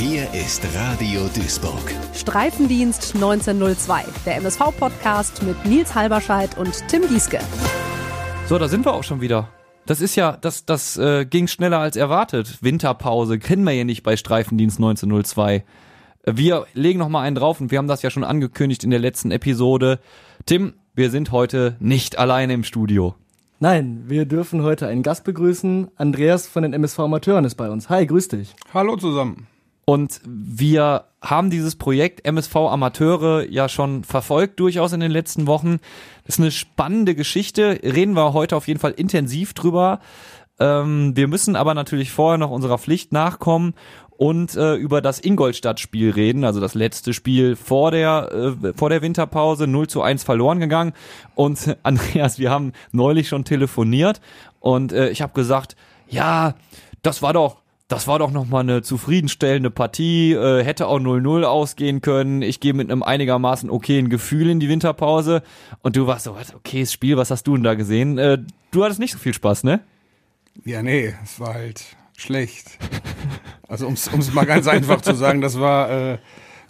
Hier ist Radio Duisburg. Streifendienst 1902, der MSV-Podcast mit Nils Halberscheid und Tim Gieske. So, da sind wir auch schon wieder. Das ist ja, das, das äh, ging schneller als erwartet. Winterpause kennen wir ja nicht bei Streifendienst 1902. Wir legen noch mal einen drauf und wir haben das ja schon angekündigt in der letzten Episode. Tim, wir sind heute nicht alleine im Studio. Nein, wir dürfen heute einen Gast begrüßen. Andreas von den MSV Amateuren ist bei uns. Hi, grüß dich. Hallo zusammen. Und wir haben dieses Projekt MSV Amateure ja schon verfolgt, durchaus in den letzten Wochen. Das ist eine spannende Geschichte. Reden wir heute auf jeden Fall intensiv drüber. Ähm, wir müssen aber natürlich vorher noch unserer Pflicht nachkommen und äh, über das Ingolstadt-Spiel reden, also das letzte Spiel vor der, äh, vor der Winterpause, 0 zu 1 verloren gegangen. Und Andreas, wir haben neulich schon telefoniert und äh, ich habe gesagt, ja, das war doch das war doch nochmal eine zufriedenstellende Partie, äh, hätte auch 0-0 ausgehen können. Ich gehe mit einem einigermaßen okayen Gefühl in die Winterpause. Und du warst so, was, okayes Spiel, was hast du denn da gesehen? Äh, du hattest nicht so viel Spaß, ne? Ja, nee, es war halt schlecht. Also um es mal ganz einfach zu sagen, das war äh,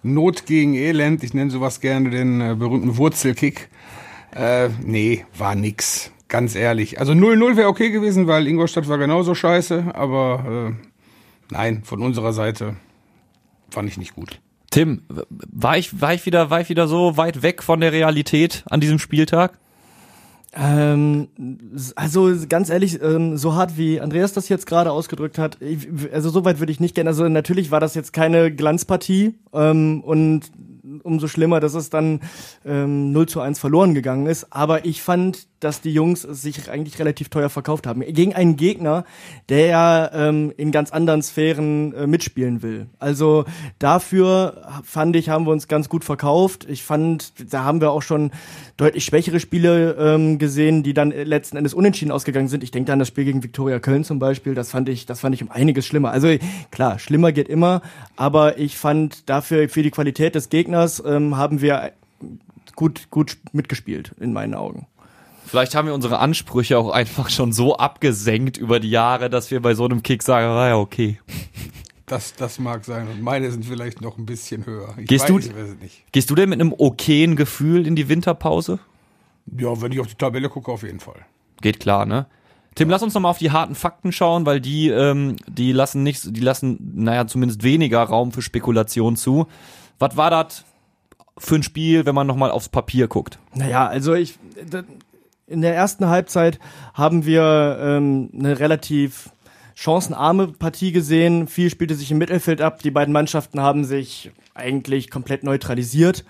Not gegen Elend. Ich nenne sowas gerne den äh, berühmten Wurzelkick. Äh, nee, war nix. Ganz ehrlich. Also 0-0 wäre okay gewesen, weil Ingolstadt war genauso scheiße, aber äh, Nein, von unserer Seite fand ich nicht gut. Tim, war ich, war ich wieder, war ich wieder so weit weg von der Realität an diesem Spieltag? Ähm, also ganz ehrlich, ähm, so hart wie Andreas das jetzt gerade ausgedrückt hat, ich, also so weit würde ich nicht gehen. Also natürlich war das jetzt keine Glanzpartie ähm, und umso schlimmer, dass es dann ähm, 0 zu 1 verloren gegangen ist. Aber ich fand, dass die Jungs sich eigentlich relativ teuer verkauft haben. Gegen einen Gegner, der ja ähm, in ganz anderen Sphären äh, mitspielen will. Also dafür fand ich, haben wir uns ganz gut verkauft. Ich fand, da haben wir auch schon deutlich schwächere Spiele ähm, gesehen, die dann letzten Endes unentschieden ausgegangen sind. Ich denke da an das Spiel gegen Viktoria Köln zum Beispiel. Das fand ich, das fand ich um einiges schlimmer. Also klar, schlimmer geht immer, aber ich fand dafür für die Qualität des Gegners ähm, haben wir gut, gut mitgespielt in meinen Augen. Vielleicht haben wir unsere Ansprüche auch einfach schon so abgesenkt über die Jahre, dass wir bei so einem Kick sagen, ah ja, okay. Das, das mag sein. Und meine sind vielleicht noch ein bisschen höher. Ich gehst, weiß, du, gehst du denn mit einem okayen Gefühl in die Winterpause? Ja, wenn ich auf die Tabelle gucke, auf jeden Fall. Geht klar, ne? Tim, lass uns noch mal auf die harten Fakten schauen, weil die, ähm, die lassen nicht, die lassen, naja, zumindest weniger Raum für Spekulation zu. Was war das für ein Spiel, wenn man noch mal aufs Papier guckt? Naja, also ich, in der ersten Halbzeit haben wir ähm, eine relativ chancenarme Partie gesehen. Viel spielte sich im Mittelfeld ab. Die beiden Mannschaften haben sich eigentlich komplett neutralisiert.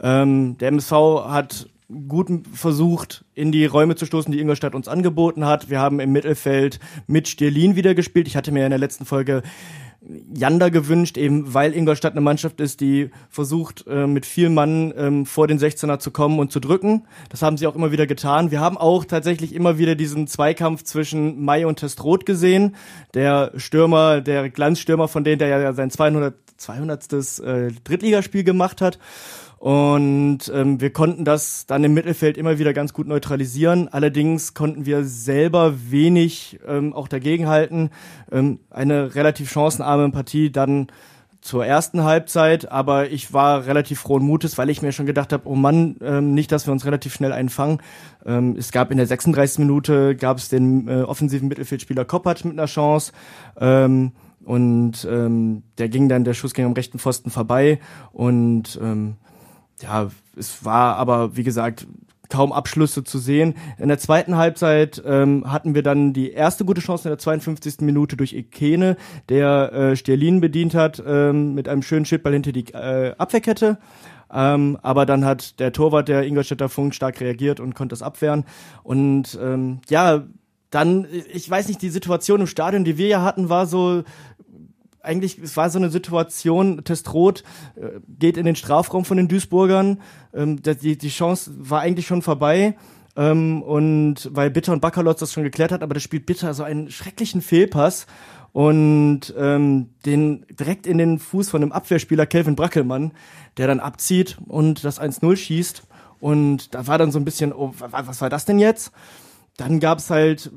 Ähm, der MSV hat gut versucht, in die Räume zu stoßen, die Ingolstadt uns angeboten hat. Wir haben im Mittelfeld mit Stierlin wieder gespielt. Ich hatte mir in der letzten Folge Janda gewünscht, eben weil Ingolstadt eine Mannschaft ist, die versucht, äh, mit viel Mann ähm, vor den 16er zu kommen und zu drücken. Das haben sie auch immer wieder getan. Wir haben auch tatsächlich immer wieder diesen Zweikampf zwischen Mai und Testroth gesehen. Der Stürmer, der Glanzstürmer von denen, der ja sein 200. 200. Äh, Drittligaspiel gemacht hat. Und ähm, wir konnten das dann im Mittelfeld immer wieder ganz gut neutralisieren. Allerdings konnten wir selber wenig ähm, auch dagegenhalten. Ähm, eine relativ chancenarme Partie dann zur ersten Halbzeit, aber ich war relativ frohen Mutes, weil ich mir schon gedacht habe, oh Mann, ähm, nicht, dass wir uns relativ schnell einfangen. Ähm, es gab in der 36. Minute gab es den äh, offensiven Mittelfeldspieler Koppatsch mit einer Chance. Ähm, und ähm, der ging dann, der Schuss ging am rechten Pfosten vorbei und ähm, ja, es war aber, wie gesagt, kaum Abschlüsse zu sehen. In der zweiten Halbzeit ähm, hatten wir dann die erste gute Chance in der 52. Minute durch Ikene, der äh, Sterlin bedient hat ähm, mit einem schönen Schildball hinter die äh, Abwehrkette. Ähm, aber dann hat der Torwart der Ingolstädter Funk stark reagiert und konnte es abwehren. Und ähm, ja, dann, ich weiß nicht, die Situation im Stadion, die wir ja hatten, war so eigentlich, es war so eine Situation, Testroth äh, geht in den Strafraum von den Duisburgern, ähm, die, die Chance war eigentlich schon vorbei. Ähm, und weil Bitter und Bakalotz das schon geklärt hat, aber das spielt Bitter so einen schrecklichen Fehlpass und ähm, den direkt in den Fuß von dem Abwehrspieler Kelvin Brackelmann, der dann abzieht und das 1-0 schießt. Und da war dann so ein bisschen, oh, was war das denn jetzt? Dann gab's halt,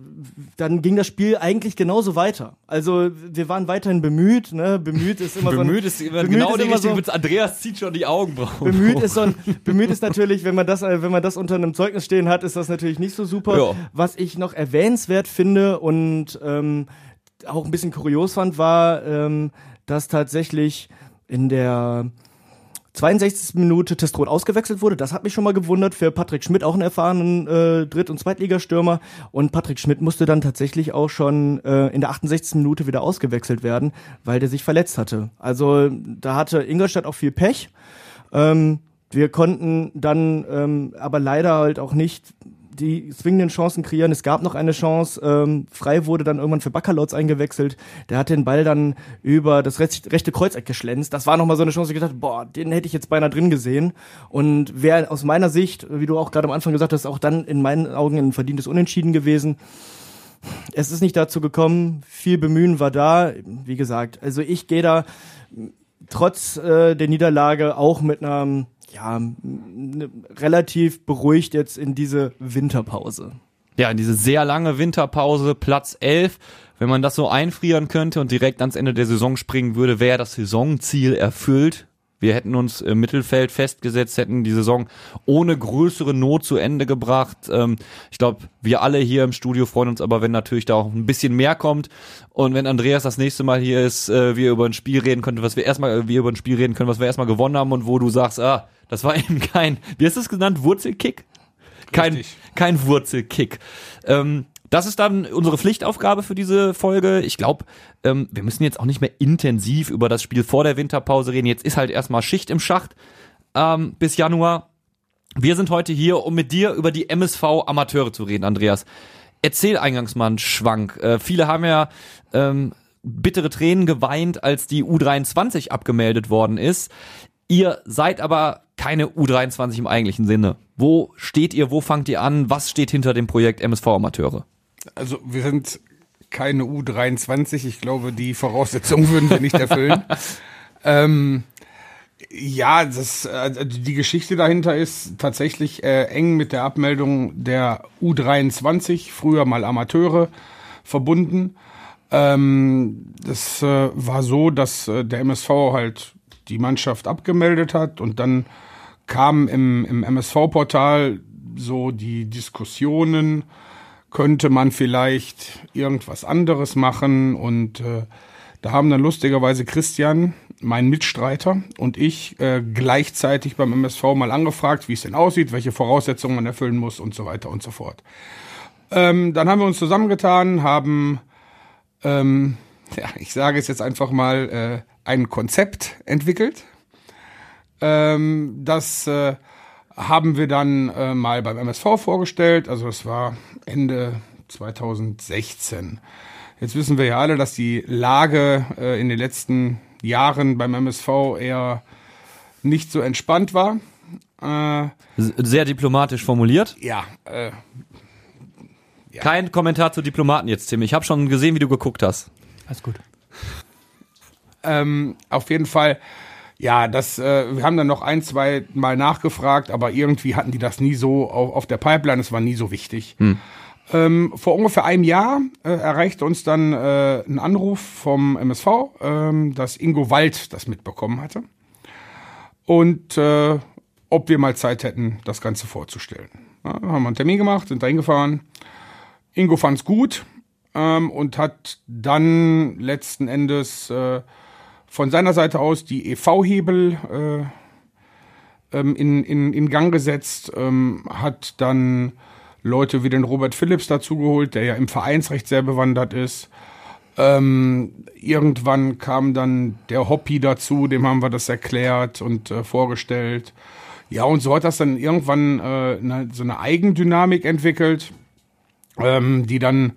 dann ging das Spiel eigentlich genauso weiter. Also wir waren weiterhin bemüht, ne? Bemüht ist immer bemüht so. ist immer bemüht genau ist die immer so- Andreas zieht schon die Augenbrauen. Bemüht ist, so ein, bemüht ist natürlich, wenn man das, äh, wenn man das unter einem Zeugnis stehen hat, ist das natürlich nicht so super. Ja. Was ich noch erwähnenswert finde und ähm, auch ein bisschen kurios fand, war, ähm, dass tatsächlich in der 62. Minute Testrot ausgewechselt wurde. Das hat mich schon mal gewundert. Für Patrick Schmidt auch einen erfahrenen äh, Dritt- und Zweitligastürmer. Und Patrick Schmidt musste dann tatsächlich auch schon äh, in der 68. Minute wieder ausgewechselt werden, weil der sich verletzt hatte. Also da hatte Ingolstadt auch viel Pech. Ähm, wir konnten dann ähm, aber leider halt auch nicht die zwingenden Chancen kreieren. Es gab noch eine Chance. Ähm, Frei wurde dann irgendwann für Baccalords eingewechselt. Der hat den Ball dann über das rechte, Kreuzeck geschlänzt. Das war nochmal so eine Chance, ich gedacht, boah, den hätte ich jetzt beinahe drin gesehen. Und wäre aus meiner Sicht, wie du auch gerade am Anfang gesagt hast, auch dann in meinen Augen ein verdientes Unentschieden gewesen. Es ist nicht dazu gekommen. Viel Bemühen war da. Wie gesagt, also ich gehe da trotz äh, der Niederlage auch mit einer ja, relativ beruhigt jetzt in diese Winterpause. Ja, in diese sehr lange Winterpause, Platz 11. Wenn man das so einfrieren könnte und direkt ans Ende der Saison springen würde, wäre das Saisonziel erfüllt. Wir hätten uns im Mittelfeld festgesetzt, hätten die Saison ohne größere Not zu Ende gebracht. Ähm, ich glaube, wir alle hier im Studio freuen uns aber, wenn natürlich da auch ein bisschen mehr kommt. Und wenn Andreas das nächste Mal hier ist, äh, wir über ein Spiel reden können, was wir erstmal, wir über ein Spiel reden können, was wir erstmal gewonnen haben und wo du sagst, ah, das war eben kein, wie hast du es genannt, Wurzelkick? Kein, Richtig. kein Wurzelkick. Ähm, das ist dann unsere Pflichtaufgabe für diese Folge. Ich glaube, ähm, wir müssen jetzt auch nicht mehr intensiv über das Spiel vor der Winterpause reden. Jetzt ist halt erstmal Schicht im Schacht ähm, bis Januar. Wir sind heute hier, um mit dir über die MSV Amateure zu reden, Andreas. Erzähl eingangs mal einen Schwank. Äh, viele haben ja ähm, bittere Tränen geweint, als die U23 abgemeldet worden ist. Ihr seid aber keine U23 im eigentlichen Sinne. Wo steht ihr? Wo fangt ihr an? Was steht hinter dem Projekt MSV Amateure? Also wir sind keine U23. Ich glaube, die Voraussetzungen würden wir nicht erfüllen. ähm, ja, das, äh, die Geschichte dahinter ist tatsächlich äh, eng mit der Abmeldung der U23, früher mal Amateure, verbunden. Ähm, das äh, war so, dass äh, der MSV halt die Mannschaft abgemeldet hat und dann kamen im, im MSV-Portal so die Diskussionen, könnte man vielleicht irgendwas anderes machen und äh, da haben dann lustigerweise Christian, mein Mitstreiter und ich äh, gleichzeitig beim MSV mal angefragt, wie es denn aussieht, welche Voraussetzungen man erfüllen muss und so weiter und so fort. Ähm, dann haben wir uns zusammengetan, haben, ähm, ja, ich sage es jetzt einfach mal, äh, ein Konzept entwickelt. Ähm, das äh, haben wir dann äh, mal beim MSV vorgestellt. Also das war Ende 2016. Jetzt wissen wir ja alle, dass die Lage äh, in den letzten Jahren beim MSV eher nicht so entspannt war. Äh, Sehr diplomatisch formuliert. ja, äh, Kein Kommentar zu Diplomaten jetzt, Tim. Ich habe schon gesehen, wie du geguckt hast. Alles gut. Ähm, auf jeden Fall, ja, das, äh, wir haben dann noch ein, zwei Mal nachgefragt, aber irgendwie hatten die das nie so auf, auf der Pipeline, es war nie so wichtig. Ähm, vor ungefähr einem Jahr äh, erreichte uns dann äh, ein Anruf vom MSV, ähm, dass Ingo Wald das mitbekommen hatte. Und äh, ob wir mal Zeit hätten, das Ganze vorzustellen. Ja, haben wir einen Termin gemacht, sind da hingefahren. Ingo fand's gut ähm, und hat dann letzten Endes äh, von seiner Seite aus die EV-Hebel äh, ähm, in, in, in Gang gesetzt, ähm, hat dann Leute wie den Robert Phillips dazugeholt, der ja im Vereinsrecht sehr bewandert ist. Ähm, irgendwann kam dann der Hobby dazu, dem haben wir das erklärt und äh, vorgestellt. Ja, und so hat das dann irgendwann äh, ne, so eine Eigendynamik entwickelt, ähm, die dann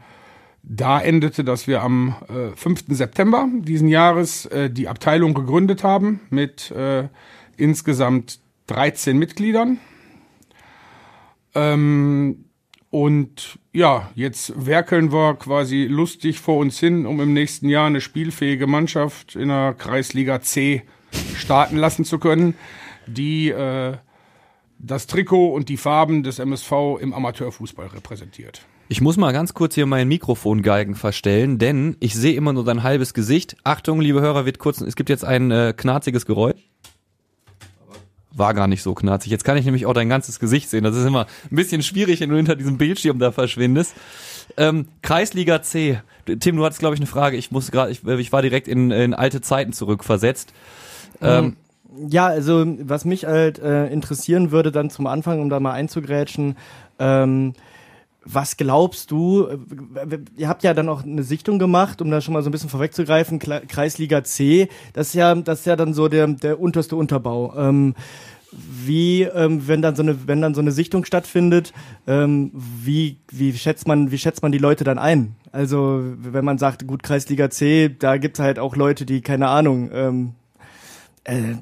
da endete, dass wir am äh, 5. September diesen Jahres äh, die Abteilung gegründet haben mit äh, insgesamt 13 Mitgliedern. Ähm, und ja, jetzt werkeln wir quasi lustig vor uns hin, um im nächsten Jahr eine spielfähige Mannschaft in der Kreisliga C starten lassen zu können, die äh, das Trikot und die Farben des MSV im Amateurfußball repräsentiert. Ich muss mal ganz kurz hier meinen Mikrofongeigen verstellen, denn ich sehe immer nur dein halbes Gesicht. Achtung, liebe Hörer, wird kurz, es gibt jetzt ein äh, knarziges Geräusch. War gar nicht so knarzig. Jetzt kann ich nämlich auch dein ganzes Gesicht sehen. Das ist immer ein bisschen schwierig, wenn du hinter diesem Bildschirm da verschwindest. Ähm, Kreisliga C. Tim, du hattest, glaube ich, eine Frage. Ich muss gerade, ich, ich war direkt in, in alte Zeiten zurückversetzt. Ähm, Ja, also was mich halt äh, interessieren würde dann zum Anfang, um da mal einzugrätschen, ähm, was glaubst du, ihr habt ja dann auch eine Sichtung gemacht, um da schon mal so ein bisschen vorwegzugreifen, Kreisliga C, das ist ja, das ist ja dann so der, der unterste Unterbau. Ähm, wie, ähm, wenn dann so eine, wenn dann so eine Sichtung stattfindet, ähm, wie, wie schätzt man, wie schätzt man die Leute dann ein? Also, wenn man sagt, gut, Kreisliga C, da gibt's halt auch Leute, die, keine Ahnung, ähm, äh,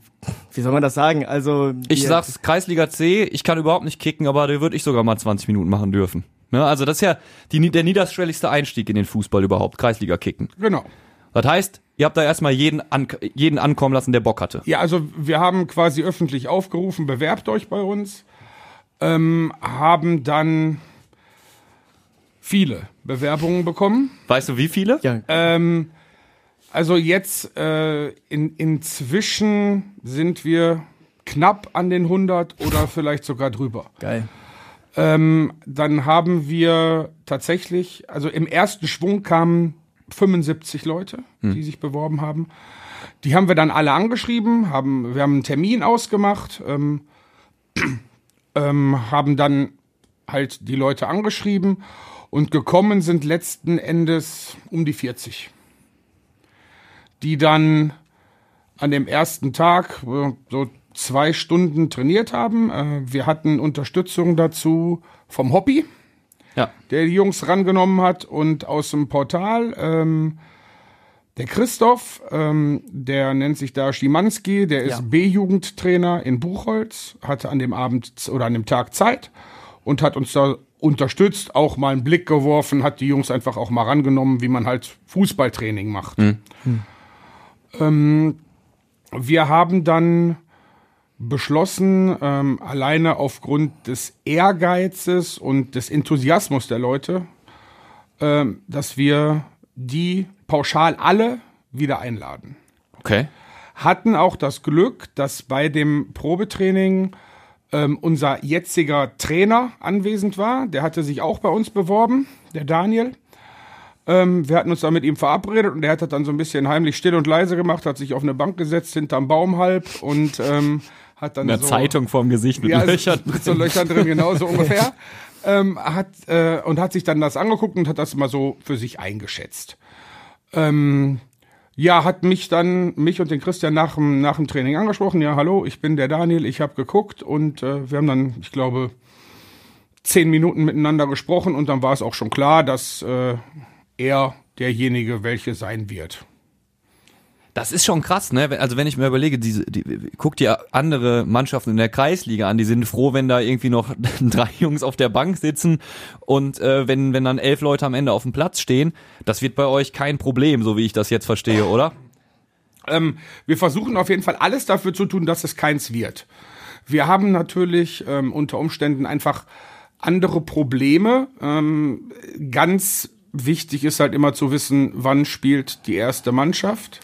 wie soll man das sagen? Also, Ich sag's, Kreisliga C, ich kann überhaupt nicht kicken, aber da würde ich sogar mal 20 Minuten machen dürfen. Ne? Also das ist ja die, der niederschwelligste Einstieg in den Fußball überhaupt, Kreisliga kicken. Genau. Das heißt, ihr habt da erstmal jeden, an, jeden ankommen lassen, der Bock hatte. Ja, also wir haben quasi öffentlich aufgerufen, bewerbt euch bei uns. Ähm, haben dann viele Bewerbungen bekommen. Weißt du, wie viele? ja, Ähm, also jetzt äh, in, inzwischen sind wir knapp an den 100 oder vielleicht sogar drüber. geil. Ähm, dann haben wir tatsächlich, also im ersten Schwung kamen 75 Leute, die sich beworben haben. Die haben wir dann alle angeschrieben, haben, wir haben einen Termin ausgemacht, ähm, ähm, haben dann halt die Leute angeschrieben und gekommen sind letzten Endes um die 40. Die dann an dem ersten Tag äh, so zwei Stunden trainiert haben. Äh, Wir hatten Unterstützung dazu vom Hobby, Ja. der die Jungs rangenommen hat und aus dem Portal. Ähm, der Christoph, ähm, der nennt sich da Schimanski, der ist Ja. B-Jugendtrainer in Buchholz, hatte an dem Abend oder an dem Tag Zeit und hat uns da unterstützt, auch mal einen Blick geworfen, hat die Jungs einfach auch mal rangenommen, wie man halt Fußballtraining macht. Ähm, wir haben dann beschlossen, ähm, alleine aufgrund des Ehrgeizes und des Enthusiasmus der Leute, ähm, dass wir die pauschal alle wieder einladen. Okay. Hatten auch das Glück, dass bei dem Probetraining ähm, unser jetziger Trainer anwesend war. Der hatte sich auch bei uns beworben, der Daniel. Ähm, wir hatten uns dann mit ihm verabredet und der hat das dann so ein bisschen heimlich still und leise gemacht, hat sich auf eine Bank gesetzt, hinterm Baum halb und ähm, hat dann Eine so Zeitung vorm Gesicht mit ja, Löchern mit so Löchern drin, genau so ungefähr. Ähm, hat, äh, und hat sich dann das angeguckt und hat das mal so für sich eingeschätzt. Ähm, ja, hat mich dann, mich und den Christian nach dem, nach dem Training angesprochen. Ja, hallo, ich bin der Daniel, ich habe geguckt und äh, wir haben dann, ich glaube, zehn Minuten miteinander gesprochen und dann war es auch schon klar, dass äh, er derjenige welche sein wird. Das ist schon krass, ne? Also wenn ich mir überlege, diese, die, guck dir andere Mannschaften in der Kreisliga an, die sind froh, wenn da irgendwie noch drei Jungs auf der Bank sitzen und äh, wenn, wenn dann elf Leute am Ende auf dem Platz stehen, das wird bei euch kein Problem, so wie ich das jetzt verstehe, oder? Ähm, wir versuchen auf jeden Fall alles dafür zu tun, dass es keins wird. Wir haben natürlich ähm, unter Umständen einfach andere Probleme. Ähm, ganz wichtig ist halt immer zu wissen, wann spielt die erste Mannschaft.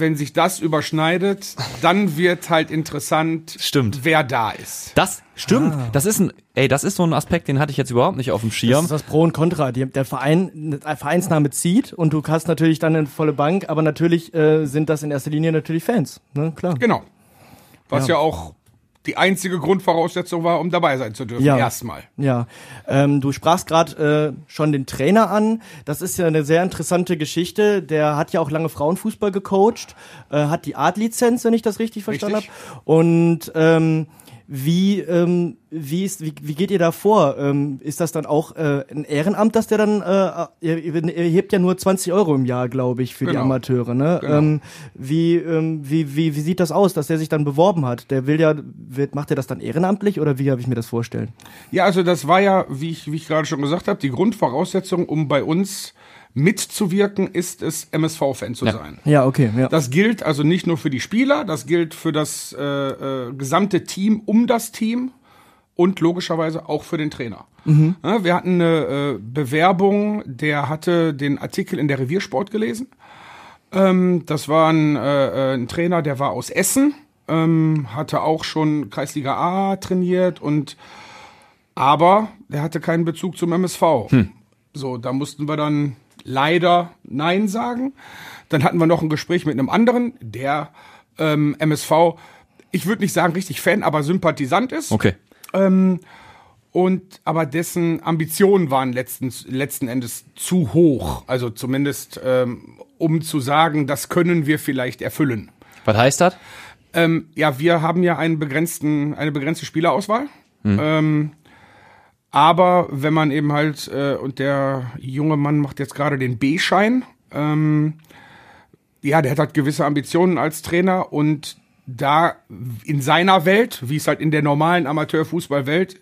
Wenn sich das überschneidet, dann wird halt interessant, Stimmt. wer da ist. Das stimmt. Das ist ein, ey, das ist so ein Aspekt, den hatte ich jetzt überhaupt nicht auf dem Das Schirm. ist das Pro und Contra. Die, der Verein, der Vereinsname zieht und du hast natürlich dann eine volle Bank, aber natürlich äh, sind das in erster Linie natürlich Fans. Ne? Klar. Genau. Was Ja. ja, auch die einzige Grundvoraussetzung war, um dabei sein zu dürfen. Ja. Erstmal. Ja, ähm, du sprachst gerade äh, schon den Trainer an. Das ist ja eine sehr interessante Geschichte. Der hat ja auch lange Frauenfußball gecoacht, äh, hat die Art-Lizenz, wenn ich das richtig verstanden habe. Und ähm, wie, ähm, wie, ist, wie, wie geht ihr da vor? Ähm, ist das dann auch äh, ein Ehrenamt, dass der dann, äh, ihr, ihr ihr hebt ja nur 20 Euro im Jahr, glaube ich, für die Genau. Amateure, ne? Genau. Ähm, wie, ähm, wie, wie, wie sieht das aus, dass der sich dann beworben hat? Der will ja, wird, macht er das dann ehrenamtlich oder wie habe ich mir das vorstellen? Ja, also das war ja, wie ich, wie ich gerade schon gesagt habe, die Grundvoraussetzung, um bei uns mitzuwirken, ist es, MSV-Fan zu Ja. sein. Ja, okay, ja. Das gilt also nicht nur für die Spieler, das gilt für das äh, äh, gesamte Team um das Team. und logischerweise auch für den Trainer. Ja, wir hatten eine äh, Bewerbung, der hatte den Artikel in der Reviersport gelesen. Ähm, das war ein, äh, äh, ein Trainer, der war aus Essen, ähm, hatte auch schon Kreisliga A trainiert und aber der hatte keinen Bezug zum MSV. So, da mussten wir dann leider Nein sagen. Dann hatten wir noch ein Gespräch mit einem anderen, der ähm, MSV, ich würde nicht sagen richtig Fan, aber Sympathisant ist. Okay. Ähm, und aber dessen Ambitionen waren letztens, letzten Endes zu hoch. Also zumindest ähm, um zu sagen, das können wir vielleicht erfüllen. Was heißt das? Ähm, ja, wir haben ja einen begrenzten, eine begrenzte Spielerauswahl. Ähm, aber wenn man eben halt, äh, und der junge Mann macht jetzt gerade den B-Schein, ähm, ja, der hat halt gewisse Ambitionen als Trainer und da in seiner Welt, wie es halt in der normalen Amateurfußballwelt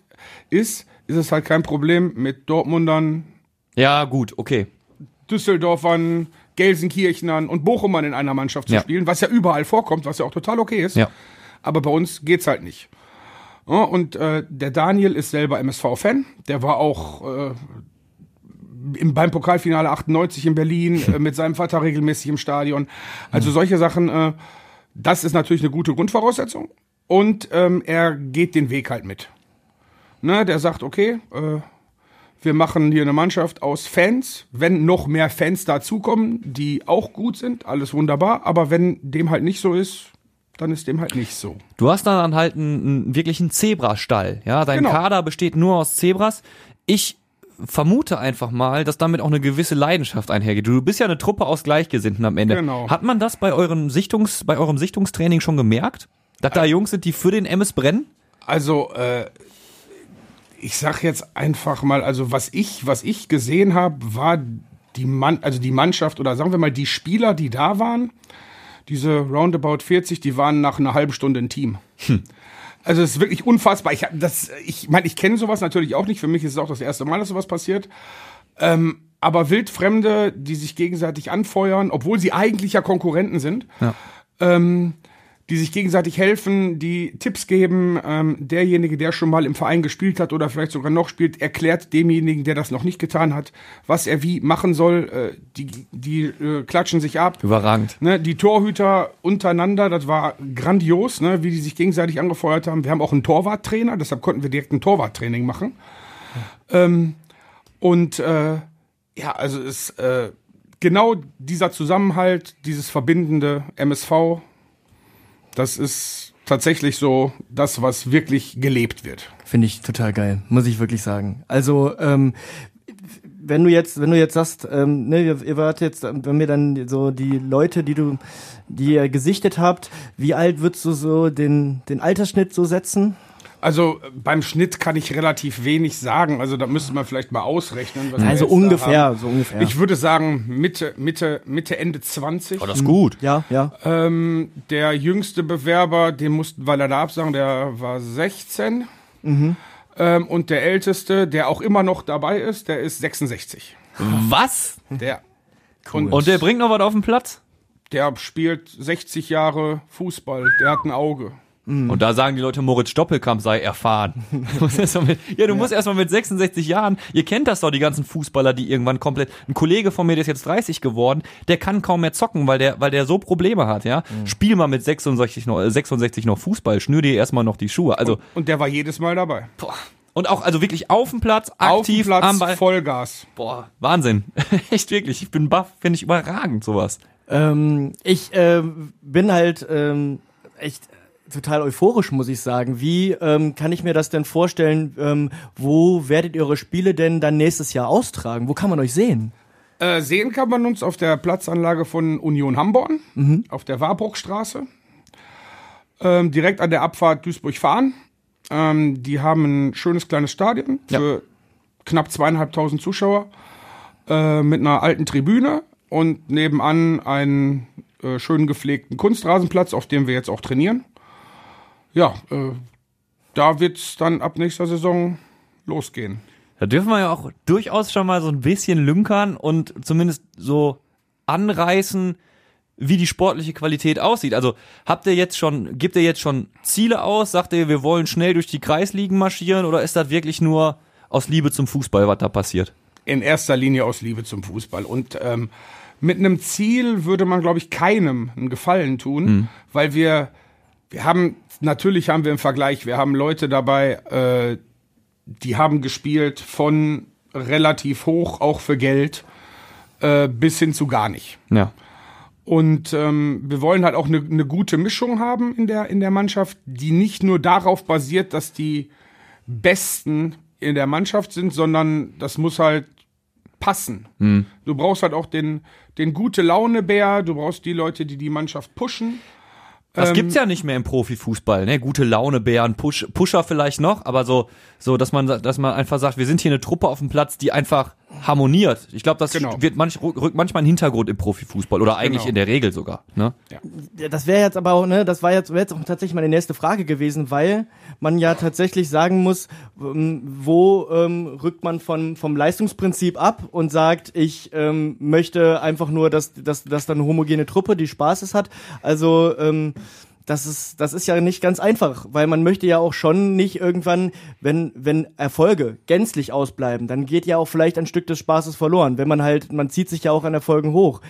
ist, ist es halt kein Problem mit Dortmundern, Ja, gut, okay. Düsseldorfern, Gelsenkirchnern und Bochumern in einer Mannschaft zu Ja. spielen, was ja überall vorkommt, was ja auch total okay ist. Ja. Aber bei uns geht's halt nicht. Und äh, der Daniel ist selber MSV-Fan. Der war auch äh, im, beim Pokalfinale 98 in Berlin äh, mit seinem Vater regelmäßig im Stadion. Also solche Sachen, äh, das ist natürlich eine gute Grundvoraussetzung. Und ähm, er geht den Weg halt mit. Ne, der sagt, okay, äh, wir machen hier eine Mannschaft aus Fans. Wenn noch mehr Fans dazukommen, die auch gut sind, alles wunderbar. Aber wenn dem halt nicht so ist, dann ist dem halt nicht so. Du hast dann halt einen, einen wirklichen Zebrastall. Ja, dein Genau. Kader besteht nur aus Zebras. Ich vermute einfach mal, dass damit auch eine gewisse Leidenschaft einhergeht. Du bist ja eine Truppe aus Gleichgesinnten am Ende. Genau. Hat man das bei euren Sichtungs, bei eurem Sichtungstraining schon gemerkt? Dass da Jungs sind, die für den MS brennen? Also, äh, ich sag jetzt einfach mal, also was ich, was ich gesehen habe, war die Mann, also die Mannschaft oder sagen wir mal die Spieler, die da waren, diese roundabout 40, die waren nach einer halben Stunde ein Team. Also es ist wirklich unfassbar. Ich das, ich meine, ich kenne sowas natürlich auch nicht. Für mich ist es auch das erste Mal, dass sowas passiert. Ähm, aber Wildfremde, die sich gegenseitig anfeuern, obwohl sie eigentlich ja Konkurrenten sind, ähm, die sich gegenseitig helfen, die Tipps geben. Ähm, derjenige, der schon mal im Verein gespielt hat oder vielleicht sogar noch spielt, erklärt demjenigen, der das noch nicht getan hat, was er wie machen soll. Äh, die die äh, klatschen sich ab. Überragend. Ne, die Torhüter untereinander, das war grandios, ne, wie die sich gegenseitig angefeuert haben. Wir haben auch einen Torwarttrainer, deshalb konnten wir direkt ein Torwarttraining machen. Ähm, und äh, ja, also ist äh, genau dieser Zusammenhalt, dieses verbindende MSV, das ist tatsächlich so das, was wirklich gelebt wird. Finde ich total geil, muss ich wirklich sagen. Also, ähm, wenn du jetzt, wenn du jetzt sagst, ähm, ne, ihr, ihr wart jetzt, wenn wir dann so die Leute, die du, die ihr gesichtet habt, wie alt würdest du so den, den Altersschnitt so setzen? Also äh, beim Schnitt kann ich relativ wenig sagen. Also da müsste man vielleicht mal ausrechnen. Also ungefähr, so ungefähr. Ich würde sagen Mitte, Mitte, Mitte, Ende 20. Oh, das ist gut. ja, ja. Ähm, der jüngste Bewerber, den mussten wir leider absagen, der war 16. Mhm. Ähm, und der älteste, der auch immer noch dabei ist, der ist 66. Was? Der. Und, Und der bringt noch was auf den Platz? der spielt 60 Jahre Fußball. Der hat ein Auge. Und da sagen die Leute, Moritz Stoppelkamp sei erfahren. Du musst erst mal mit, ja, du musst erstmal mit 66 Jahren, ihr kennt das doch, die ganzen Fußballer, die irgendwann komplett, ein Kollege von mir, der ist jetzt 30 geworden, der kann kaum mehr zocken, weil der, weil der so Probleme hat, ja. Spiel mal mit 66 noch, äh, 66 noch Fußball, schnür dir erstmal noch die Schuhe. Also, Und der war jedes Mal dabei. boah. Und auch, also wirklich auf dem Platz, Auf dem aktiv Platz, am Ball. Vollgas. Boah, Wahnsinn. Echt wirklich. Ich bin baff, finde ich überragend, sowas. Ähm, ich ähm, bin halt ähm, echt total euphorisch, muss ich sagen. Wie ähm, kann ich mir das denn vorstellen? Ähm, wo werdet ihr eure Spiele denn dann nächstes Jahr austragen? Wo kann man euch sehen? Äh, sehen kann man uns auf der Platzanlage von Union Hamborn, auf der Warburgstraße. Ähm, direkt an der Abfahrt Duisburg-Fahren. Ähm, die haben ein schönes kleines Stadion für knapp zweieinhalbtausend Zuschauer äh, mit einer alten Tribüne und nebenan einen äh, schön gepflegten Kunstrasenplatz, auf dem wir jetzt auch trainieren. Ja, äh, da wird's dann ab nächster Saison losgehen. Da dürfen wir ja auch durchaus schon mal so ein bisschen lünkern und zumindest so anreißen, wie die sportliche Qualität aussieht. Also habt ihr jetzt schon, gibt ihr jetzt schon Ziele aus? Sagt ihr, wir wollen schnell durch die Kreisligen marschieren oder ist das wirklich nur aus Liebe zum Fußball, was da passiert? In erster Linie aus Liebe zum Fußball. Und ähm, mit einem Ziel würde man, glaube ich, keinem einen Gefallen tun, Hm. weil wir, wir haben, natürlich haben wir im Vergleich, wir haben Leute dabei, äh, die haben gespielt von relativ hoch, auch für Geld, äh, bis hin zu gar nicht. Ja. Und ähm, wir wollen halt auch eine ne gute Mischung haben in der, in der Mannschaft, die nicht nur darauf basiert, dass die Besten in der Mannschaft sind, sondern das muss halt passen. Du brauchst halt auch den, den gute Laune-Bär, du brauchst die Leute, die die Mannschaft pushen. Das Ähm, gibt's ja nicht mehr im Profifußball, ne? Gute Laune, Bären, Push, Pusher vielleicht noch, aber so, so, dass man, dass man einfach sagt, wir sind hier eine Truppe auf dem Platz, die einfach harmoniert. Ich glaube, das Genau. wird manch, rückt manchmal in den Hintergrund im Profifußball oder eigentlich Genau. in der Regel sogar, ne? Ja, das wäre jetzt aber auch, ne, das war jetzt, jetzt auch tatsächlich meine nächste Frage gewesen, weil man ja tatsächlich sagen muss, ähm, wo ähm, rückt man von, vom Leistungsprinzip ab und sagt, ich ähm, möchte einfach nur, dass, dass, dass dann eine homogene Truppe, die Spaßes hat. Also, ähm, das ist, das ist ja nicht ganz einfach, weil man möchte ja auch schon nicht irgendwann, wenn, wenn Erfolge gänzlich ausbleiben, dann geht ja auch vielleicht ein Stück des Spaßes verloren. Wenn man halt, man zieht sich ja auch an Erfolgen hoch.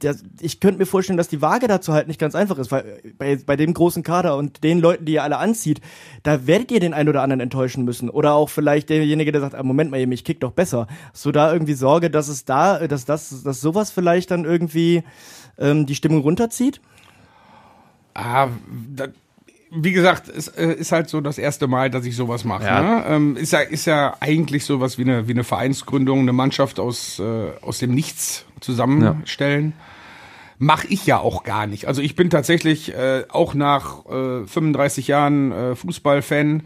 Der, ich könnte mir vorstellen, dass die Waage dazu halt nicht ganz einfach ist, weil bei, bei dem großen Kader und den Leuten, die ihr alle anzieht, da werdet ihr den einen oder anderen enttäuschen müssen. Oder auch vielleicht derjenige, der sagt, ah, Moment mal, ihr mich kickt doch besser. Du da irgendwie Sorge, dass es da, dass das, dass sowas vielleicht dann irgendwie ähm, die Stimmung runterzieht? Ah, da, wie gesagt, es äh, ist halt so das erste Mal, dass ich sowas mache. Ja. Ne? Ähm, ist, ja, ist ja eigentlich sowas wie eine, wie eine Vereinsgründung, eine Mannschaft aus, äh, aus dem Nichts zusammenstellen. Mache ich ja auch gar nicht. Also ich bin tatsächlich äh, auch nach äh, 35 Jahren äh, Fußballfan,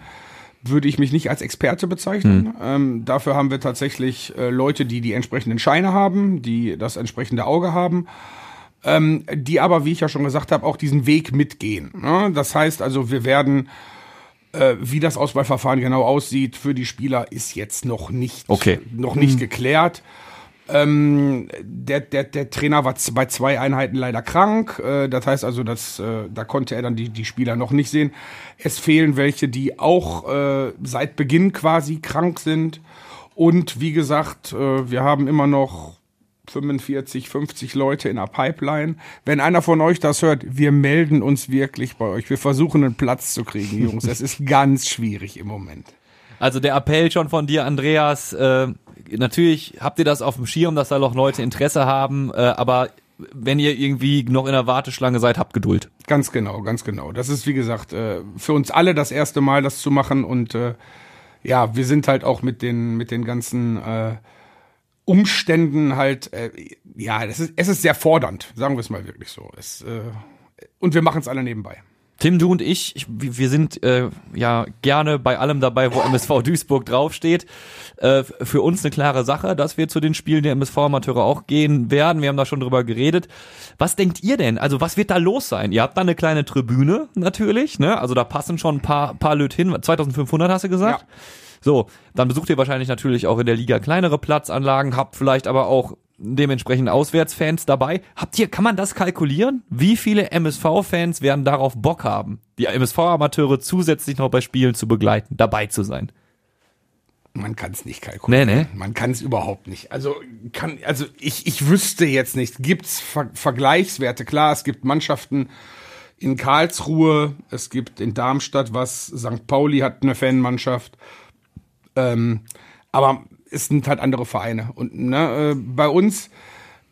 würde ich mich nicht als Experte bezeichnen. Ähm, dafür haben wir tatsächlich äh, Leute, die die entsprechenden Scheine haben, die das entsprechende Auge haben ähm, die aber, wie ich ja schon gesagt habe, auch diesen Weg mitgehen. Ne? Das heißt also, wir werden, äh, wie das Auswahlverfahren genau aussieht für die Spieler, ist jetzt noch nicht, Okay. noch nicht geklärt. Ähm, der, der, der Trainer war bei zwei Einheiten leider krank. Äh, das heißt also, dass, äh, da konnte er dann die, die Spieler noch nicht sehen. Es fehlen welche, die auch äh, seit Beginn quasi krank sind. Und wie gesagt, äh, wir haben immer noch 45, 50 Leute in der Pipeline. Wenn einer von euch das hört, wir melden uns wirklich bei euch. Wir versuchen einen Platz zu kriegen, Jungs. Es ist ganz schwierig im Moment. Also der Appell schon von dir, Andreas, äh, natürlich habt ihr das auf dem Schirm, dass da noch Leute Interesse haben, äh, aber wenn ihr irgendwie noch in der Warteschlange seid, habt Geduld. Ganz genau, ganz genau. Das ist, wie gesagt, äh, für uns alle das erste Mal, das zu machen. Und äh, ja, wir sind halt auch mit den, mit den ganzen äh, Umständen halt, äh, ja, es ist, es ist sehr fordernd, sagen wir es mal wirklich so. Es, äh, und wir machen es alle nebenbei. Tim, du und ich, ich wir sind äh, ja gerne bei allem dabei, wo MSV Duisburg draufsteht. Äh, für uns eine klare Sache, dass wir zu den Spielen der MSV-Amateure auch gehen werden. Wir haben da schon drüber geredet. Was denkt ihr denn? Also was wird da los sein? Ihr habt da eine kleine Tribüne natürlich, ne? Also da passen schon ein paar, paar Löt hin. 2500 hast du gesagt? Ja. So, dann besucht ihr wahrscheinlich natürlich auch in der Liga kleinere Platzanlagen, habt vielleicht aber auch dementsprechend Auswärtsfans dabei. Habt ihr, kann man das kalkulieren? Wie viele MSV-Fans werden darauf Bock haben, die MSV-Amateure zusätzlich noch bei Spielen zu begleiten, dabei zu sein? Man kann es nicht kalkulieren. Nee, nee. Man kann es überhaupt nicht. Also kann, also ich, ich wüsste jetzt nicht. Gibt's Ver Vergleichswerte? Klar, es gibt Mannschaften in Karlsruhe, es gibt in Darmstadt was, St. Pauli hat eine Fanmannschaft. Ähm, aber es sind halt andere Vereine. Und ne, äh, bei uns,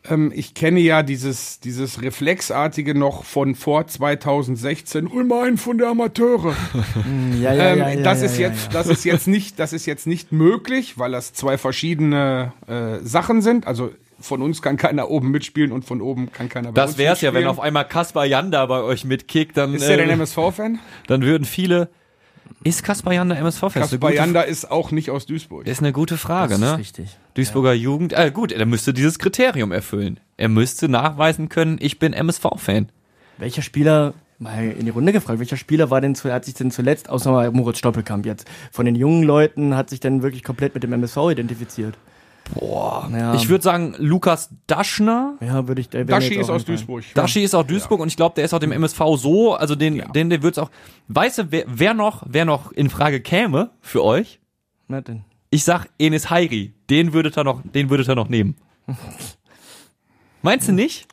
ähm, ich kenne ja dieses, dieses Reflexartige noch von vor 2016. Hol mal einen von der Amateure. Ja, Ähm, das ist jetzt, das ist jetzt nicht, das ist jetzt nicht möglich, weil das zwei verschiedene äh, Sachen sind. Also von uns kann keiner oben mitspielen und von oben kann keiner bei Das wär's ja, wenn auf einmal Kaspar Janda bei euch mitkickt, dann, Ist der denn äh, MSV-Fan? dann würden viele. Ist Kaspar Janda eine Kaspar Janda ist auch nicht aus Duisburg. Ist eine gute Frage, das ne? ist richtig. Duisburger Jugend. Äh, gut, er müsste dieses Kriterium erfüllen. Er müsste nachweisen können, ich bin MSV-Fan. Welcher Spieler, mal in die Runde gefragt, welcher Spieler war denn zu, hat sich denn zuletzt, außer mal Moritz Stoppelkamp jetzt, von den jungen Leuten hat sich denn wirklich komplett mit dem MSV identifiziert? Boah. Ja. Ich würde sagen, Lukas Daschner. Ja, würde ich. der Daschi ist aus. Duisburg. Daschi ist auch Duisburg und ich glaube, der ist auch dem MSV so, also den, den, den wird's auch. Weißt du, wer, wer noch, wer noch in Frage käme für euch? Na denn. Ich sag Enes Hairi. Den würdet ihr noch, den würdet ihr noch nehmen. Meinst du nicht?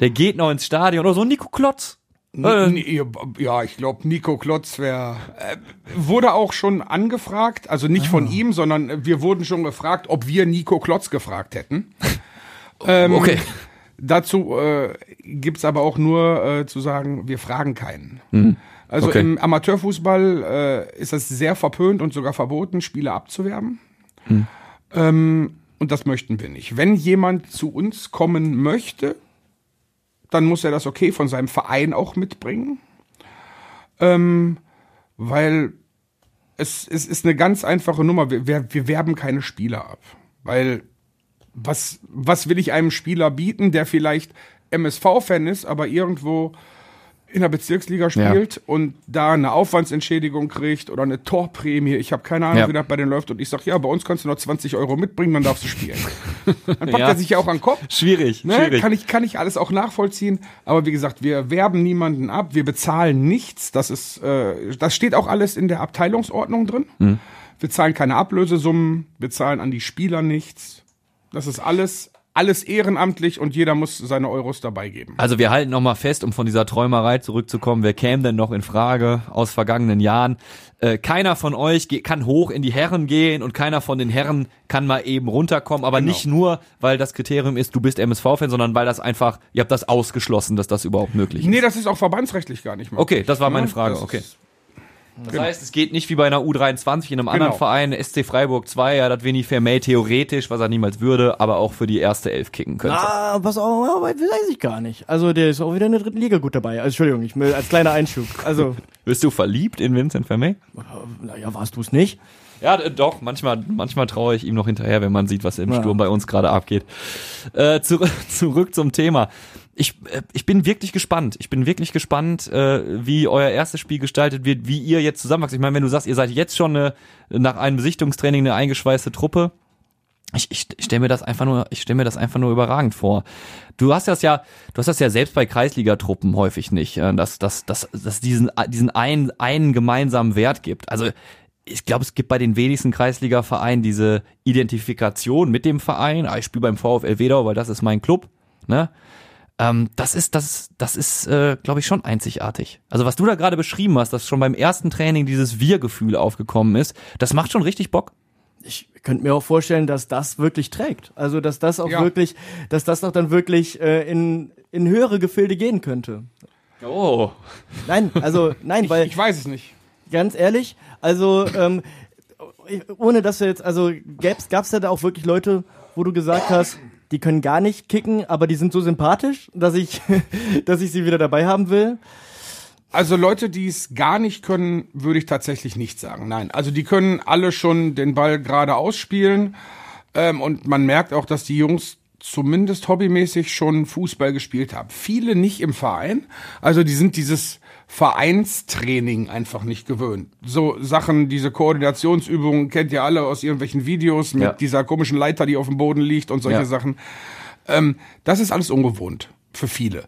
Der geht noch ins Stadion oder so Nico Klotz. Äh, Ja, ich glaube, Nico Klotz wäre. Äh, wurde auch schon angefragt, also nicht Ah. von ihm, sondern wir wurden schon gefragt, ob wir Nico Klotz gefragt hätten. Ähm, Okay. Dazu äh, gibt's aber auch nur äh, zu sagen, wir fragen keinen. Also Mhm. Okay. im Amateurfußball äh, ist es sehr verpönt und sogar verboten, Spieler abzuwerben. Mhm. Ähm, und das möchten wir nicht. Wenn jemand zu uns kommen möchte, dann muss er das okay von seinem Verein auch mitbringen. Ähm, weil es, es ist eine ganz einfache Nummer. Wir, wir, wir werben keine Spieler ab. Weil was, was will ich einem Spieler bieten, der vielleicht MSV-Fan ist, aber irgendwo in der Bezirksliga spielt und da eine Aufwandsentschädigung kriegt oder eine Torprämie. Ich habe keine Ahnung, Ja. wie das bei denen läuft. Und ich sage, ja, bei uns kannst du noch 20 Euro mitbringen, dann darfst du spielen. dann packt Ja. er sich ja auch an den Kopf. Schwierig, Ne? schwierig. Kann, ich, kann ich alles auch nachvollziehen. Aber wie gesagt, wir werben niemanden ab, wir bezahlen nichts. Das ist, äh, das steht auch alles in der Abteilungsordnung drin. Mhm. Wir zahlen keine Ablösesummen, wir zahlen an die Spieler nichts. Das ist alles, alles ehrenamtlich und jeder muss seine Euros dabei geben. Also wir halten nochmal fest, um von dieser Träumerei zurückzukommen, wer käme denn noch in Frage aus vergangenen Jahren? Äh, keiner von euch kann hoch in die Herren gehen und keiner von den Herren kann mal eben runterkommen, aber Genau. nicht nur, weil das Kriterium ist, du bist MSV-Fan, sondern weil das einfach, ihr habt das ausgeschlossen, dass das überhaupt möglich ist. Nee, das ist auch verbandsrechtlich gar nicht möglich. Okay, das war meine Ne? Frage, okay. ist- Das heißt, es geht nicht wie bei einer U23 in einem anderen Genau. Verein, SC Freiburg 2, ja, das Vini Vermey theoretisch, was er niemals würde, aber auch für die erste Elf kicken könnte. Ah, was auch, weiß ich gar nicht. Also der ist auch wieder in der dritten Liga gut dabei. Also, Entschuldigung, ich will als kleiner Einschub. Also, Bist du verliebt in Vincent Vermey? naja, warst du es nicht? Ja, doch, manchmal, manchmal traue ich ihm noch hinterher, wenn man sieht, was im Ja. Sturm bei uns gerade abgeht. Äh, zurück, zurück zum Thema. Ich, äh, ich bin wirklich gespannt. Ich bin wirklich gespannt, äh, wie euer erstes Spiel gestaltet wird, wie ihr jetzt zusammenwachst. Ich meine, wenn du sagst, ihr seid jetzt schon eine, nach einem Besichtungstraining eine eingeschweißte Truppe, ich, ich, ich stelle mir das einfach nur, ich stelle mir das einfach nur überragend vor. Du hast das ja, du hast das ja selbst bei Kreisligatruppen häufig nicht, äh, dass, dass, dass, dass diesen, diesen einen, einen gemeinsamen Wert gibt. Also ich glaube, es gibt bei den wenigsten Kreisliga-Vereinen diese Identifikation mit dem Verein. Ah, ich spiele beim VfL Wedau, weil das ist mein Club. Ne? Ähm, das ist, das, das ist, äh, glaube ich, schon einzigartig. Also was du da gerade beschrieben hast, dass schon beim ersten Training dieses Wir-Gefühl aufgekommen ist, das macht schon richtig Bock. Ich könnte mir auch vorstellen, dass das wirklich trägt. Also, dass das auch Ja. wirklich, dass das auch dann wirklich äh, in, in höhere Gefilde gehen könnte. Oh. Nein, also, nein, weil. Ich weiß es nicht. Ganz ehrlich, also ähm, ohne dass wir jetzt, also gab's gab's da auch wirklich Leute, wo du gesagt hast, die können gar nicht kicken, aber die sind so sympathisch, dass ich, dass ich sie wieder dabei haben will. Also Leute, die es gar nicht können, würde ich tatsächlich nicht sagen. Nein, also die können alle schon den Ball gerade ausspielen ähm, und man merkt auch, dass die Jungs zumindest hobbymäßig schon Fußball gespielt haben. Viele nicht im Verein, also die sind dieses Vereinstraining einfach nicht gewöhnt. So Sachen, diese Koordinationsübungen kennt ihr alle aus irgendwelchen Videos mit Ja. dieser komischen Leiter, die auf dem Boden liegt und solche Ja. Sachen. Ähm, das ist alles ungewohnt für viele.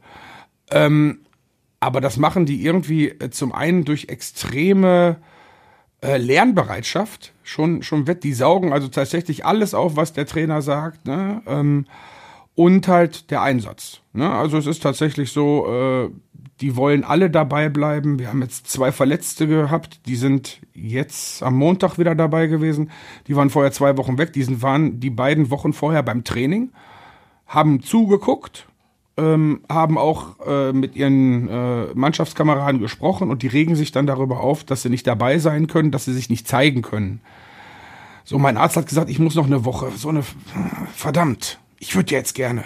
Ähm, aber das machen die irgendwie äh, zum einen durch extreme äh, Lernbereitschaft schon, schon wett. Die saugen also tatsächlich alles auf, was der Trainer sagt. Ne? Ähm, und halt der Einsatz. Ne? Also es ist tatsächlich so, äh, die wollen alle dabei bleiben. Wir haben jetzt zwei Verletzte gehabt, die sind jetzt am Montag wieder dabei gewesen. Die waren vorher zwei Wochen weg, die sind, waren die beiden Wochen vorher beim Training, haben zugeguckt, ähm, haben auch äh, mit ihren äh, Mannschaftskameraden gesprochen und die regen sich dann darüber auf, dass sie nicht dabei sein können, dass sie sich nicht zeigen können. So, mein Arzt hat gesagt, ich muss noch eine Woche. So eine, verdammt, ich würde jetzt gerne.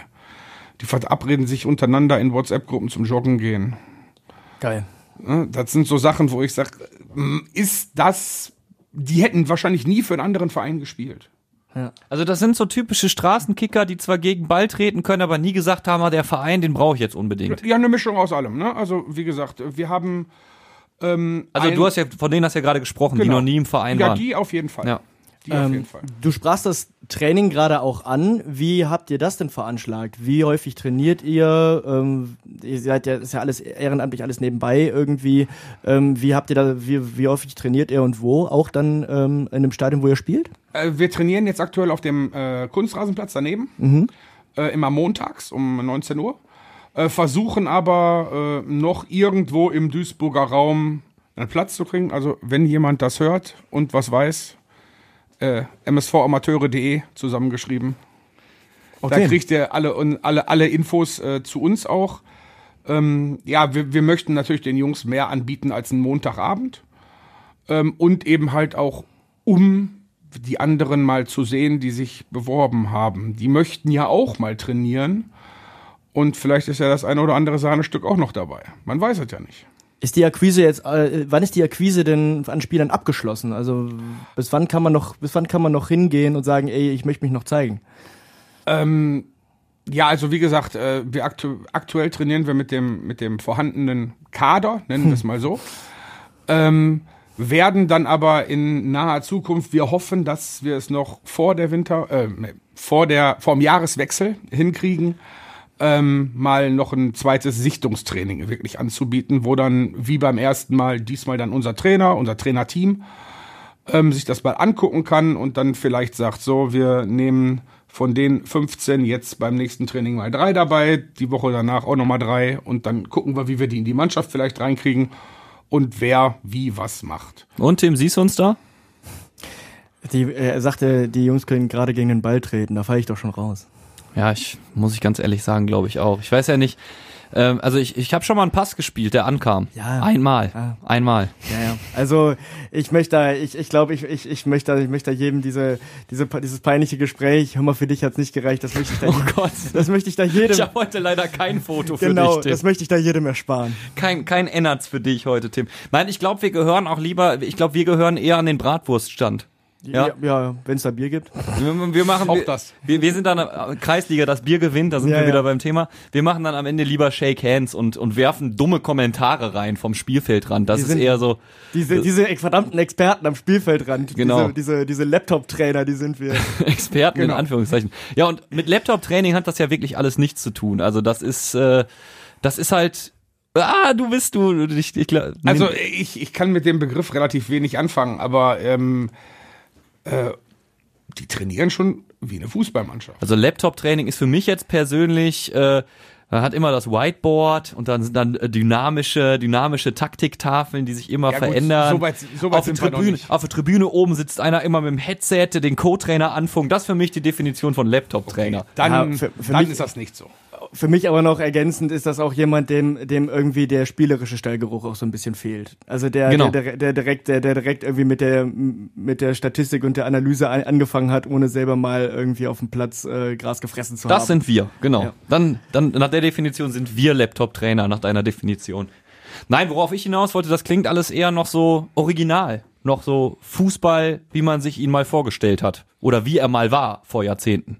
Die verabreden sich untereinander in WhatsApp-Gruppen zum Joggen gehen. Geil. Ne, Das sind so Sachen, wo ich sage, ist das, die hätten wahrscheinlich nie für einen anderen Verein gespielt. Also das sind so typische Straßenkicker, die zwar gegen Ball treten können, aber nie gesagt haben, der Verein, den brauche ich jetzt unbedingt. Ja, eine Mischung aus allem. Ne? Also, wie gesagt, wir haben. Ähm, Also du hast ja, von denen hast du ja gerade gesprochen, die Genau. noch nie im Verein Ja, waren. die auf jeden Fall. Ja. Die auf Ähm, jeden Fall. du sprachst das Training gerade auch an. Wie habt ihr das denn veranschlagt? Wie häufig trainiert ihr? Ähm, ihr seid ja, ist ja alles ehrenamtlich, alles nebenbei irgendwie. Ähm, wie habt ihr da, wie, wie häufig trainiert ihr und wo? Auch dann ähm, in einem Stadion, wo ihr spielt? Äh, wir trainieren jetzt aktuell auf dem äh, Kunstrasenplatz daneben. Äh, immer montags um 19 Uhr. Äh, versuchen aber äh, noch irgendwo im Duisburger Raum einen Platz zu kriegen. Also wenn jemand das hört und was weiß, äh, msvamateure.de zusammengeschrieben. Da kriegt ihr alle, alle, alle Infos äh, zu uns auch. Ähm, ja, wir, wir möchten natürlich den Jungs mehr anbieten als einen Montagabend. Ähm, und eben halt auch, um die anderen mal zu sehen, die sich beworben haben. Die möchten ja auch mal trainieren. Und vielleicht ist ja das eine oder andere Sahnestück auch noch dabei. Man weiß es ja nicht. Ist die Akquise jetzt, äh, wann ist die Akquise denn an Spielern abgeschlossen? Also bis wann kann man noch, bis wann kann man noch hingehen und sagen, ey, ich möchte mich noch zeigen? Ähm, ja, also wie gesagt, äh, wir aktu aktuell trainieren wir mit dem, mit dem vorhandenen Kader, nennen wir es mal so. Ähm, werden dann aber in naher Zukunft, wir hoffen, dass wir es noch vor der Winter, äh, vor der, vor dem Jahreswechsel hinkriegen, ähm, mal noch ein zweites Sichtungstraining wirklich anzubieten, wo dann wie beim ersten Mal diesmal dann unser Trainer, unser Trainerteam ähm, sich das mal angucken kann und dann vielleicht sagt, so, wir nehmen von den 15 jetzt beim nächsten Training mal drei dabei, die Woche danach auch nochmal drei und dann gucken wir, wie wir die in die Mannschaft vielleicht reinkriegen und wer wie was macht. Und Tim, siehst du uns da? Die, äh, er sagte, die Jungs können gerade gegen den Ball treten, da falle ich doch schon raus. Ja, ich muss ich ganz ehrlich sagen, glaube ich auch. Ich weiß ja nicht. Ähm, also ich, ich habe schon mal einen Pass gespielt, der ankam. Ja. Einmal. Ja. Einmal. Ja, ja. Also ich möchte, da- ich, ich glaube, ich, ich, ich möchte, ich möchte da jedem diese, diese, dieses peinliche Gespräch. Hör mal, für dich hat's nicht gereicht. Das möchte ich da, Oh Gott. das möchte ich da jedem. Ich habe heute leider kein Foto für genau, dich, Tim. das möchte ich da jedem ersparen. Kein, kein Ennerts für dich heute, Tim. Nein, ich glaube, wir gehören auch lieber, ich glaube, wir gehören eher an den Bratwurststand. Ja. ja, ja wenn es da Bier gibt. Wir, wir machen Auch wir, das. Wir, wir sind dann äh, Kreisliga, das Bier gewinnt, da sind Ja, wir ja. wieder beim Thema. Wir machen dann am Ende lieber Shake Hands und, und werfen dumme Kommentare rein vom Spielfeldrand. Das Die ist sind- eher so Diese, diese verdammten Experten am Spielfeldrand. Genau. Diese, diese, diese Laptop-Trainer, die sind wir. Experten in Genau. Anführungszeichen. Ja, und mit Laptop-Training hat das ja wirklich alles nichts zu tun. Also das ist, äh, das ist halt. Ah, du bist du. Ich, ich, Also ich, ich kann mit dem Begriff relativ wenig anfangen, aber ähm, äh, die trainieren schon wie eine Fußballmannschaft. Also Laptop-Training ist für mich jetzt persönlich, äh, man hat immer das Whiteboard und dann sind dann äh, dynamische, dynamische Taktiktafeln, die sich immer Ja gut, verändern. so weit- so weit auf, der Tribüne, auf der Tribüne oben sitzt einer immer mit dem Headset, den Co-Trainer anfunkt. Das ist für mich die Definition von Laptop-Trainer. Dann, Ja, für- für dann mich- ist das nicht so. Für mich aber noch ergänzend ist das auch jemand, dem, dem irgendwie der spielerische Stallgeruch auch so ein bisschen fehlt. Also der, Genau. der, der, der direkt, der, der direkt irgendwie mit der, mit der Statistik und der Analyse an, angefangen hat, ohne selber mal irgendwie auf dem Platz äh, Gras gefressen zu Das haben. sind wir, genau. Ja. Dann, dann nach der Definition sind wir Laptop-Trainer, nach deiner Definition. Nein, worauf ich hinaus wollte, das klingt alles eher noch so original. Noch so Fußball, wie man sich ihn mal vorgestellt hat. Oder wie er mal war vor Jahrzehnten.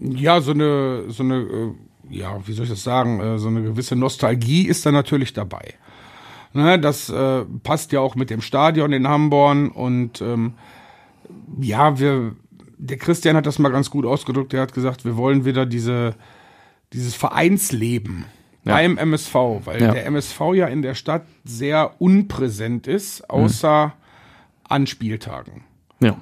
Ja, so eine, so eine, äh, ja, wie soll ich das sagen, äh, so eine gewisse Nostalgie ist da natürlich dabei. Ne, das äh, passt ja auch mit dem Stadion in Hamborn und ähm, ja, wir, der Christian hat das mal ganz gut ausgedrückt. Er hat gesagt, wir wollen wieder diese, dieses Vereinsleben Ja. beim MSV, weil Ja. der MSV ja in der Stadt sehr unpräsent ist, außer an Spieltagen. Ja.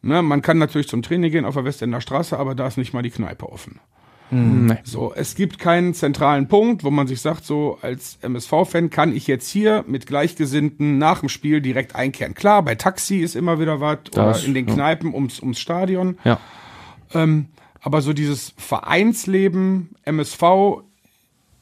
Ne, man kann natürlich zum Training gehen auf der Westender Straße, aber da ist nicht mal die Kneipe offen. Nee. So, es gibt keinen zentralen Punkt, wo man sich sagt, so als MSV-Fan kann ich jetzt hier mit Gleichgesinnten nach dem Spiel direkt einkehren. Klar, bei Taxi ist immer wieder was oder in den ja. Kneipen ums, ums Stadion. Ja. Ähm, aber so dieses Vereinsleben MSV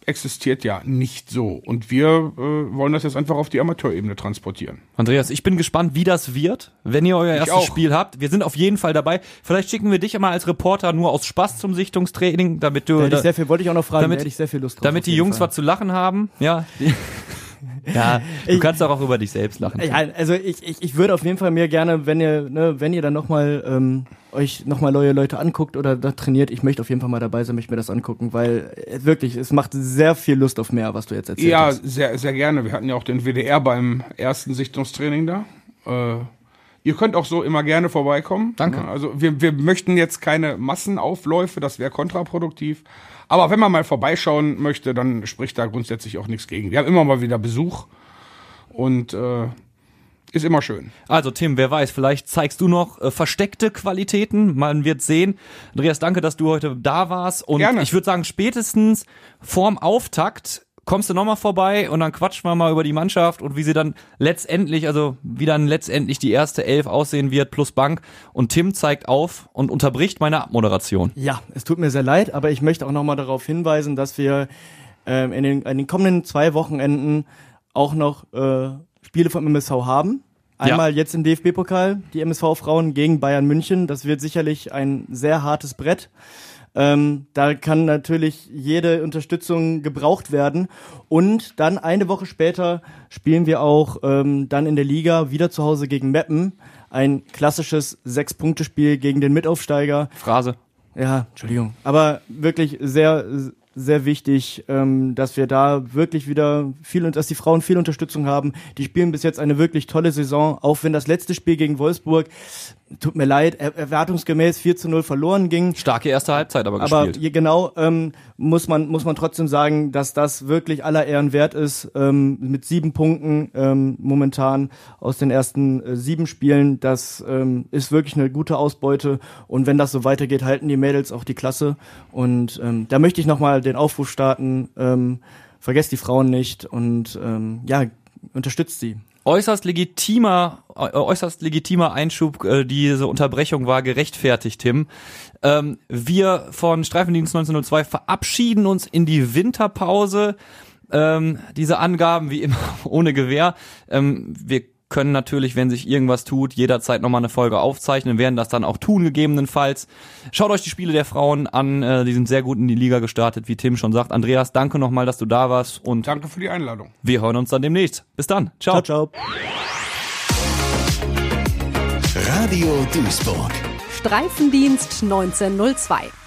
existiert ja nicht so. Und wir äh, wollen das jetzt einfach auf die Amateurebene transportieren. Andreas, ich bin gespannt, wie das wird, wenn ihr euer erstes auch. Spiel habt. Wir sind auf jeden Fall dabei. Vielleicht schicken wir dich mal als Reporter nur aus Spaß zum Sichtungstraining, damit du, Da hätte da, ich sehr viel, wollte ich auch noch fragen, damit- da hätte ich sehr viel Lust drauf. damit die Jungs Fall. was zu lachen haben. Ja. ja, du Ich- kannst doch auch über dich selbst lachen. Ja, also ich, ich, ich würde auf jeden Fall mir gerne, wenn ihr, ne, wenn ihr dann nochmal ähm, euch nochmal neue Leute anguckt oder da trainiert, ich möchte auf jeden Fall mal dabei sein, möchte mir das angucken, weil äh, wirklich, es macht sehr viel Lust auf mehr, was du jetzt erzählt Ja, hast. sehr, sehr gerne. Wir hatten ja auch den WDR beim ersten Sichtungstraining da. Äh, Ihr könnt auch so immer gerne vorbeikommen. Danke. Also wir, wir möchten jetzt keine Massenaufläufe, das wäre kontraproduktiv. Aber wenn man mal vorbeischauen möchte, dann spricht da grundsätzlich auch nichts gegen. Wir haben immer mal wieder Besuch und äh, ist immer schön. Also Tim, wer weiß, vielleicht zeigst du noch äh, versteckte Qualitäten. Man wird sehen. Andreas, danke, dass du heute da warst. Und Gerne. ich würde sagen, spätestens vorm Auftakt kommst du nochmal vorbei und dann quatschen wir mal über die Mannschaft und wie sie dann letztendlich, also wie dann letztendlich die erste Elf aussehen wird plus Bank. Und Tim zeigt auf und unterbricht meine Abmoderation. Ja, es tut mir sehr leid, aber ich möchte auch nochmal darauf hinweisen, dass wir ähm, in, den, in den kommenden zwei Wochenenden auch noch äh, Spiele vom MSV haben. Einmal jetzt im DFB-Pokal, die MSV-Frauen gegen Bayern München. Das wird sicherlich ein sehr hartes Brett. Ähm, da kann natürlich jede Unterstützung gebraucht werden. Und dann eine Woche später spielen wir auch ähm, dann in der Liga wieder zu Hause gegen Meppen. Ein klassisches Sechs-Punkte-Spiel gegen den Mitaufsteiger. Phrase. Ja, Entschuldigung. Aber wirklich sehr, sehr wichtig, ähm, dass wir da wirklich wieder viel und dass die Frauen viel Unterstützung haben. Die spielen bis jetzt eine wirklich tolle Saison, auch wenn das letzte Spiel gegen Wolfsburg, tut mir leid, er erwartungsgemäß 4 zu 0 verloren ging. Starke erste Halbzeit aber, Aber gespielt. je, genau ähm, muss man muss man trotzdem sagen, dass das wirklich aller Ehren wert ist. Ähm, mit sieben Punkten ähm, momentan aus den ersten äh, sieben Spielen, das ähm, ist wirklich eine gute Ausbeute. Und wenn das so weitergeht, halten die Mädels auch die Klasse. Und ähm, da möchte ich nochmal den Aufruf starten: ähm, Vergesst die Frauen nicht und ähm, ja unterstützt sie. äußerst legitimer, äh, äußerst legitimer Einschub. Äh, diese Unterbrechung war gerechtfertigt, Tim. Ähm, wir von Streifendienst 1902 verabschieden uns in die Winterpause. Ähm, diese Angaben wie immer ohne Gewähr. Ähm, wir können natürlich, wenn sich irgendwas tut, jederzeit nochmal eine Folge aufzeichnen, werden das dann auch tun, gegebenenfalls. Schaut euch die Spiele der Frauen an, äh, die sind sehr gut in die Liga gestartet, wie Tim schon sagt. Andreas, danke nochmal, dass du da warst und Danke für die Einladung. wir hören uns dann demnächst. Bis dann. Ciao. Ciao, ciao. Radio Duisburg. Streifendienst 1902.